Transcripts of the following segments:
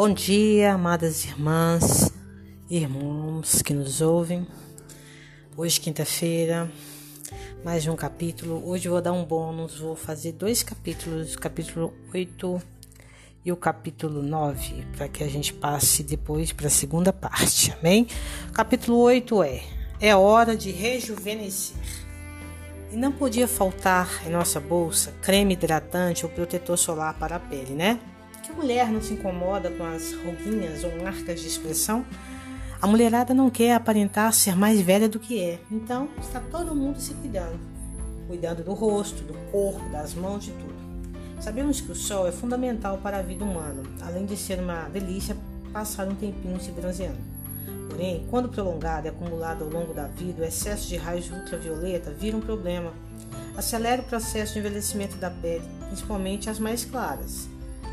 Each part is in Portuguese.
Bom dia, amadas irmãs e irmãos que nos ouvem. Hoje, quinta-feira, mais um capítulo. Hoje vou dar um bônus, vou fazer dois capítulos, o capítulo 8 e o capítulo 9, para que a gente passe depois para a segunda parte, amém? Capítulo 8 é: É hora de rejuvenescer. E não podia faltar em nossa bolsa creme hidratante ou protetor solar para a pele, né? Que mulher não se incomoda com as ruguinhas ou marcas de expressão? A mulherada não quer aparentar ser mais velha do que é, então está todo mundo se cuidando. Cuidando do rosto, do corpo, das mãos, de tudo. Sabemos que o sol é fundamental para a vida humana, além de ser uma delícia passar um tempinho se bronzeando. Porém, quando prolongado e acumulado ao longo da vida, o excesso de raios ultravioleta vira um problema. Acelera o processo de envelhecimento da pele, principalmente as mais claras.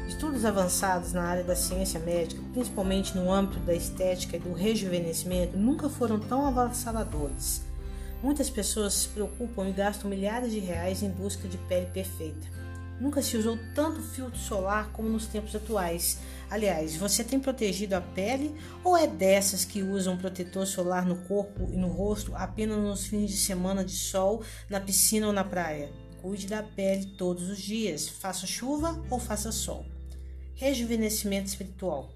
Estudos avançados na área da ciência médica, principalmente no âmbito da estética e do rejuvenescimento, nunca foram tão avassaladores. Muitas pessoas se preocupam e gastam milhares de reais em busca de pele perfeita. Nunca se usou tanto filtro solar como nos tempos atuais. Aliás, você tem protegido a pele ou é dessas que usam protetor solar no corpo e no rosto apenas nos fins de semana de sol, na piscina ou na praia? Cuide da pele todos os dias, faça chuva ou faça sol. Rejuvenescimento espiritual.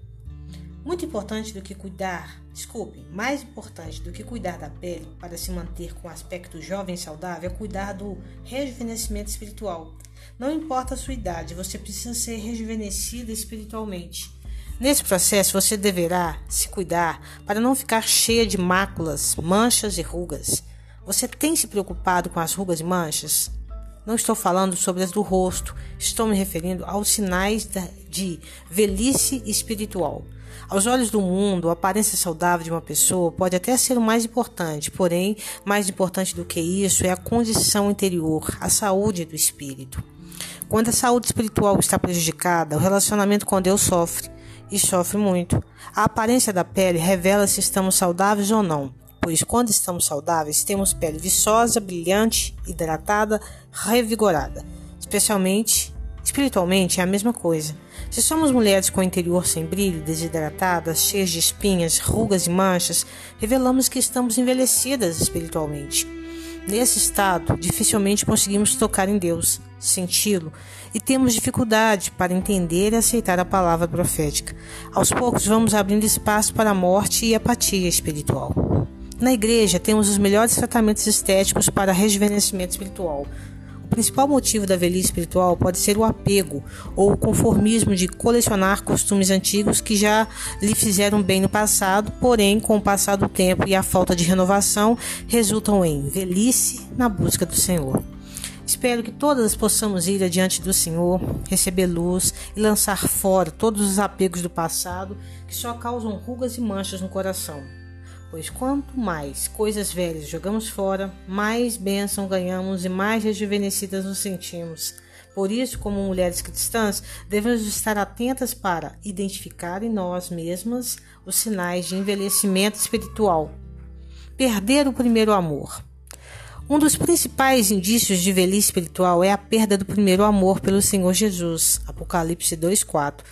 Muito importante do que cuidar, desculpe, mais importante do que cuidar da pele para se manter com aspecto jovem e saudável é cuidar do rejuvenescimento espiritual. Não importa a sua idade, você precisa ser rejuvenescida espiritualmente. Nesse processo, você deverá se cuidar para não ficar cheia de máculas, manchas e rugas. Você tem se preocupado com as rugas e manchas? Não estou falando sobre as do rosto, estou me referindo aos sinais de velhice espiritual. Aos olhos do mundo, a aparência saudável de uma pessoa pode até ser o mais importante, porém, mais importante do que isso é a condição interior, a saúde do espírito. Quando a saúde espiritual está prejudicada, o relacionamento com Deus sofre, e sofre muito. A aparência da pele revela se estamos saudáveis ou não pois quando estamos saudáveis, temos pele viçosa, brilhante, hidratada, revigorada. Especialmente, espiritualmente, é a mesma coisa. Se somos mulheres com o interior sem brilho, desidratadas, cheias de espinhas, rugas e manchas, revelamos que estamos envelhecidas espiritualmente. Nesse estado, dificilmente conseguimos tocar em Deus, senti-lo, e temos dificuldade para entender e aceitar a palavra profética. Aos poucos, vamos abrindo espaço para a morte e apatia espiritual. Na igreja, temos os melhores tratamentos estéticos para rejuvenescimento espiritual. O principal motivo da velhice espiritual pode ser o apego ou o conformismo de colecionar costumes antigos que já lhe fizeram bem no passado, porém, com o passar do tempo e a falta de renovação, resultam em velhice na busca do Senhor. Espero que todas possamos ir adiante do Senhor, receber luz e lançar fora todos os apegos do passado que só causam rugas e manchas no coração pois quanto mais coisas velhas jogamos fora, mais bênção ganhamos e mais rejuvenescidas nos sentimos. Por isso, como mulheres cristãs, devemos estar atentas para identificar em nós mesmas os sinais de envelhecimento espiritual. Perder o primeiro amor. Um dos principais indícios de velhice espiritual é a perda do primeiro amor pelo Senhor Jesus. Apocalipse 2:4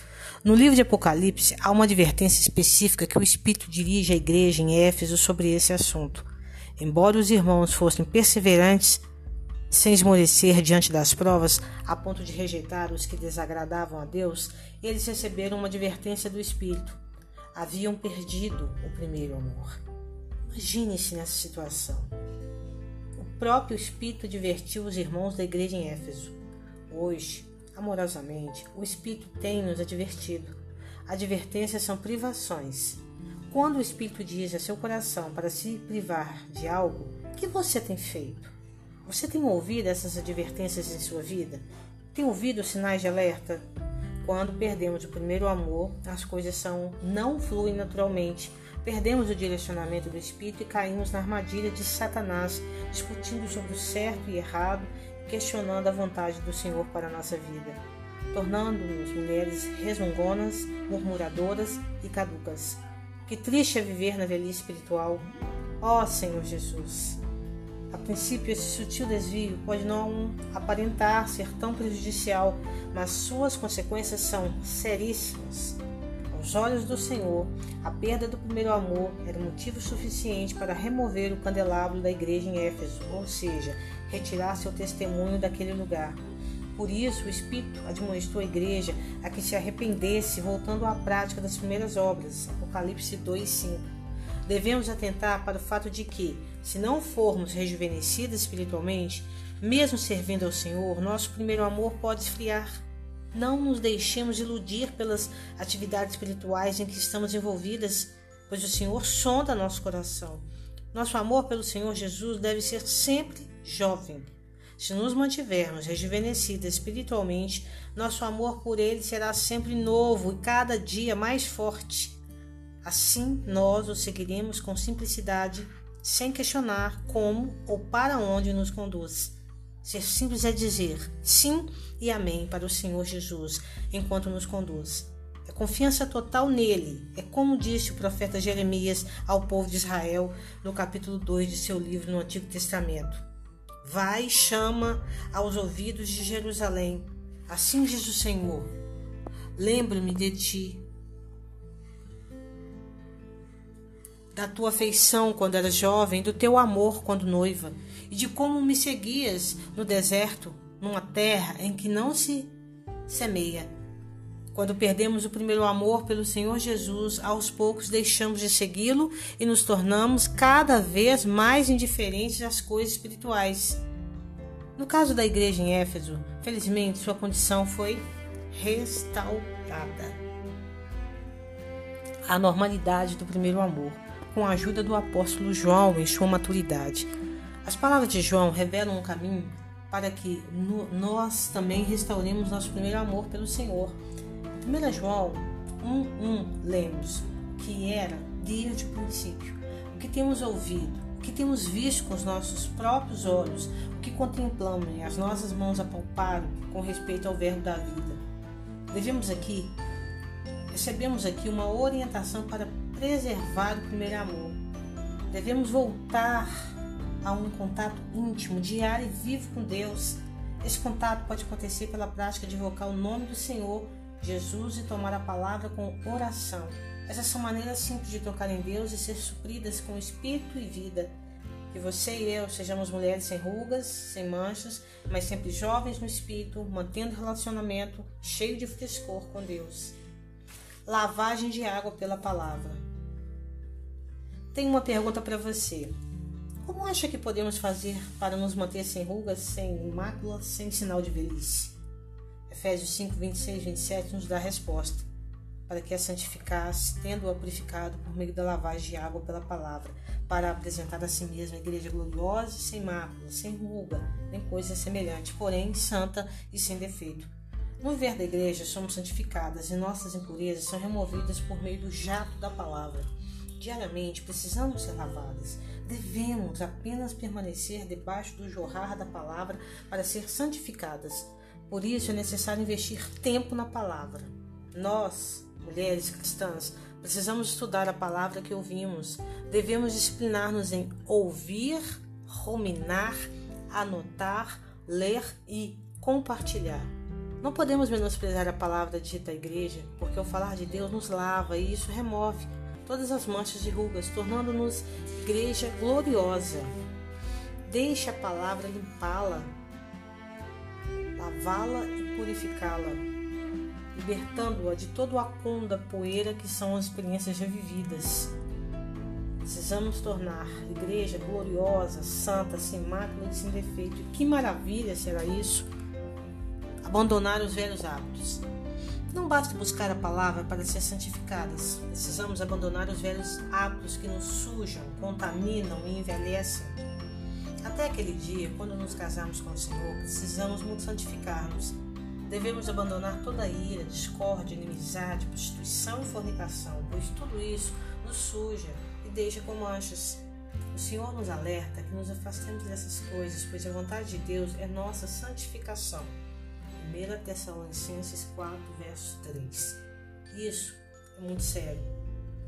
no livro de Apocalipse, há uma advertência específica que o Espírito dirige à igreja em Éfeso sobre esse assunto. Embora os irmãos fossem perseverantes, sem esmorecer diante das provas, a ponto de rejeitar os que desagradavam a Deus, eles receberam uma advertência do Espírito. Haviam perdido o primeiro amor. Imagine-se nessa situação. O próprio Espírito advertiu os irmãos da igreja em Éfeso. Hoje, amorosamente, o Espírito tem nos advertido. Advertências são privações. Quando o Espírito diz a seu coração para se privar de algo, o que você tem feito? Você tem ouvido essas advertências em sua vida? Tem ouvido os sinais de alerta? Quando perdemos o primeiro amor, as coisas são não fluem naturalmente. Perdemos o direcionamento do espírito e caímos na armadilha de Satanás, discutindo sobre o certo e errado questionando a vontade do Senhor para a nossa vida, tornando-nos mulheres resmungonas, murmuradoras e caducas. Que triste é viver na velhice espiritual. Ó oh, Senhor Jesus! A princípio, esse sutil desvio pode não aparentar ser tão prejudicial, mas suas consequências são seríssimas. Aos olhos do Senhor, a perda do primeiro amor era motivo suficiente para remover o candelabro da igreja em Éfeso, ou seja, retirar seu testemunho daquele lugar. Por isso, o Espírito admoestou a igreja a que se arrependesse, voltando à prática das primeiras obras. Apocalipse 2, 5. Devemos atentar para o fato de que, se não formos rejuvenescidos espiritualmente, mesmo servindo ao Senhor, nosso primeiro amor pode esfriar. Não nos deixemos iludir pelas atividades espirituais em que estamos envolvidas, pois o Senhor sonda nosso coração. Nosso amor pelo Senhor Jesus deve ser sempre jovem. Se nos mantivermos rejuvenescidos espiritualmente, nosso amor por Ele será sempre novo e cada dia mais forte. Assim, nós o seguiremos com simplicidade, sem questionar como ou para onde nos conduz. Ser simples é dizer sim e amém para o Senhor Jesus enquanto nos conduz. É confiança total nele. É como disse o profeta Jeremias ao povo de Israel no capítulo 2 de seu livro no Antigo Testamento. Vai e chama aos ouvidos de Jerusalém. Assim diz o Senhor: Lembro-me de ti, da tua afeição quando eras jovem, do teu amor quando noiva, e de como me seguias no deserto, numa terra em que não se semeia. Quando perdemos o primeiro amor pelo Senhor Jesus, aos poucos deixamos de segui-lo e nos tornamos cada vez mais indiferentes às coisas espirituais. No caso da igreja em Éfeso, felizmente sua condição foi restaurada. A normalidade do primeiro amor com a ajuda do apóstolo João em sua maturidade. As palavras de João revelam um caminho para que nós também restauremos nosso primeiro amor pelo Senhor. 1 João 1,1 lemos que era desde o princípio, o que temos ouvido, o que temos visto com os nossos próprios olhos, o que contemplamos e as nossas mãos apalparam com respeito ao verbo da vida. Devemos aqui, recebemos aqui uma orientação para preservar o primeiro amor. Devemos voltar a um contato íntimo, diário e vivo com Deus. Esse contato pode acontecer pela prática de invocar o nome do Senhor Jesus e tomar a palavra com oração. Essas são maneiras simples de tocar em Deus e ser supridas com espírito e vida. Que você e eu sejamos mulheres sem rugas, sem manchas, mas sempre jovens no espírito, mantendo relacionamento cheio de frescor com Deus. Lavagem de água pela palavra. Tenho uma pergunta para você. Como acha que podemos fazer para nos manter sem rugas, sem máculas, sem sinal de velhice? Efésios 5, 26 27 nos dá a resposta. Para que a santificasse, tendo-a purificado por meio da lavagem de água pela palavra, para apresentar a si mesma a igreja gloriosa e sem mácula, sem ruga, nem coisa semelhante, porém santa e sem defeito. No viver da igreja, somos santificadas e nossas impurezas são removidas por meio do jato da palavra. Diariamente precisamos ser lavadas. Devemos apenas permanecer debaixo do jorrar da palavra para ser santificadas. Por isso é necessário investir tempo na palavra. Nós, mulheres cristãs, precisamos estudar a palavra que ouvimos. Devemos disciplinar-nos em ouvir, ruminar, anotar, ler e compartilhar. Não podemos menosprezar a palavra dita da igreja, porque o falar de Deus nos lava e isso remove todas as manchas e rugas, tornando-nos igreja gloriosa. Deixe a palavra limpá-la, lavá-la e purificá-la, libertando-a de todo o acúmulo da poeira que são as experiências já vividas. Precisamos tornar a igreja gloriosa, santa, sem mácula e sem defeito. Que maravilha será isso! Abandonar os velhos hábitos. Não basta buscar a palavra para ser santificadas. Precisamos abandonar os velhos hábitos que nos sujam, contaminam e envelhecem. Até aquele dia, quando nos casarmos com o Senhor, precisamos muito santificar-nos. Devemos abandonar toda ira, discórdia, inimizade, prostituição e fornicação, pois tudo isso nos suja e deixa com manchas. O Senhor nos alerta que nos afastemos dessas coisas, pois a vontade de Deus é nossa santificação. 1 Tessalonicenses 4, verso 3. Isso é muito sério.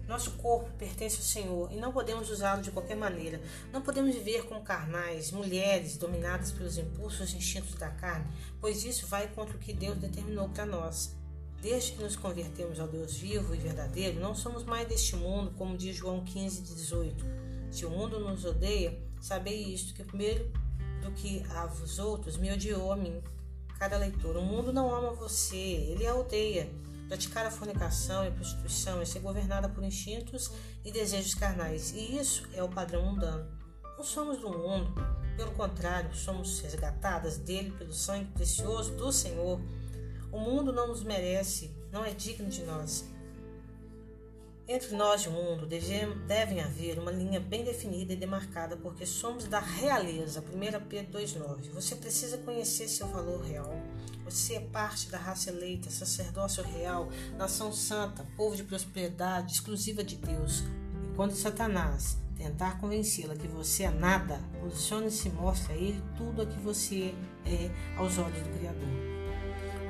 Nosso corpo pertence ao Senhor e não podemos usá-lo de qualquer maneira. Não podemos viver como carnais, mulheres dominadas pelos impulsos e instintos da carne, pois isso vai contra o que Deus determinou para nós. Desde que nos convertemos ao Deus vivo e verdadeiro, não somos mais deste mundo, como diz João 15, 18. Se o mundo nos odeia, sabei isto, que primeiro do que a vos outros me odiou a mim. Cada leitor, o mundo não ama você, ele a odeia. Praticar a fornicação e a prostituição é ser governada por instintos e desejos carnais, e isso é o padrão mundano. Não somos do mundo, pelo contrário, somos resgatadas dele pelo sangue precioso do Senhor. O mundo não nos merece, não é digno de nós. Entre nós e o mundo deve, devem haver uma linha bem definida e demarcada, porque somos da realeza. 1 Pedro 2,9. Você precisa conhecer seu valor real. Você é parte da raça eleita, sacerdócio real, nação santa, povo de prosperidade, exclusiva de Deus. E quando Satanás tentar convencê-la que você é nada, posicione-se e mostre a ele tudo o que você é aos olhos do Criador.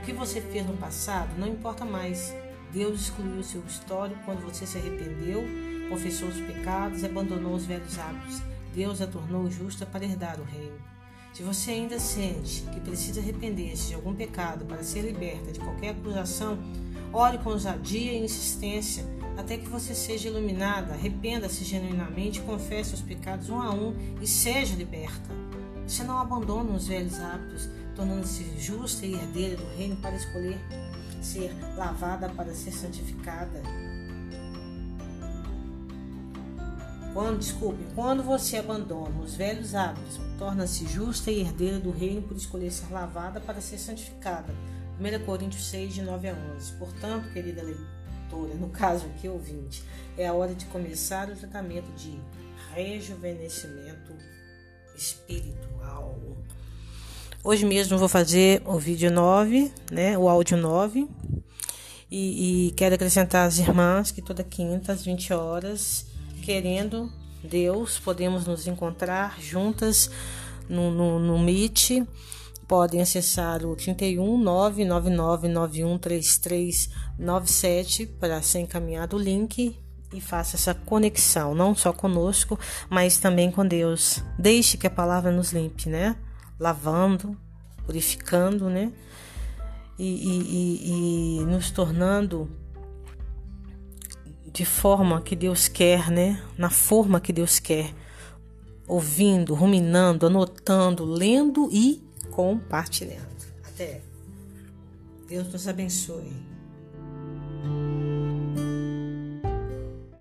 O que você fez no passado não importa mais. Deus excluiu seu histórico quando você se arrependeu, confessou os pecados e abandonou os velhos hábitos. Deus a tornou justa para herdar o reino. Se você ainda sente que precisa arrepender-se de algum pecado para ser liberta de qualquer acusação, ore com ousadia e insistência até que você seja iluminada. Arrependa-se genuinamente, confesse os pecados um a um e seja liberta. Você não abandona os velhos hábitos tornando-se justa e herdeira do reino para escolher ser lavada para ser santificada. Quando, desculpe, quando você abandona os velhos hábitos, torna-se justa e herdeira do reino por escolher ser lavada para ser santificada. 1 Coríntios 6, de 9 a 11. Portanto, querida leitora, no caso aqui, ouvinte, é a hora de começar o tratamento de rejuvenescimento espiritual. Hoje mesmo vou fazer o vídeo 9, né, o áudio 9. E, e quero acrescentar às irmãs que toda quinta às 20 horas, querendo Deus, podemos nos encontrar juntas no, no, no Meet. Podem acessar o 31 999913397 para ser encaminhado o link e faça essa conexão, não só conosco, mas também com Deus. Deixe que a palavra nos limpe, né? Lavando, purificando, né? E, e, e, e nos tornando de forma que Deus quer, né? Na forma que Deus quer, ouvindo, ruminando, anotando, lendo e compartilhando. Até. Deus nos abençoe.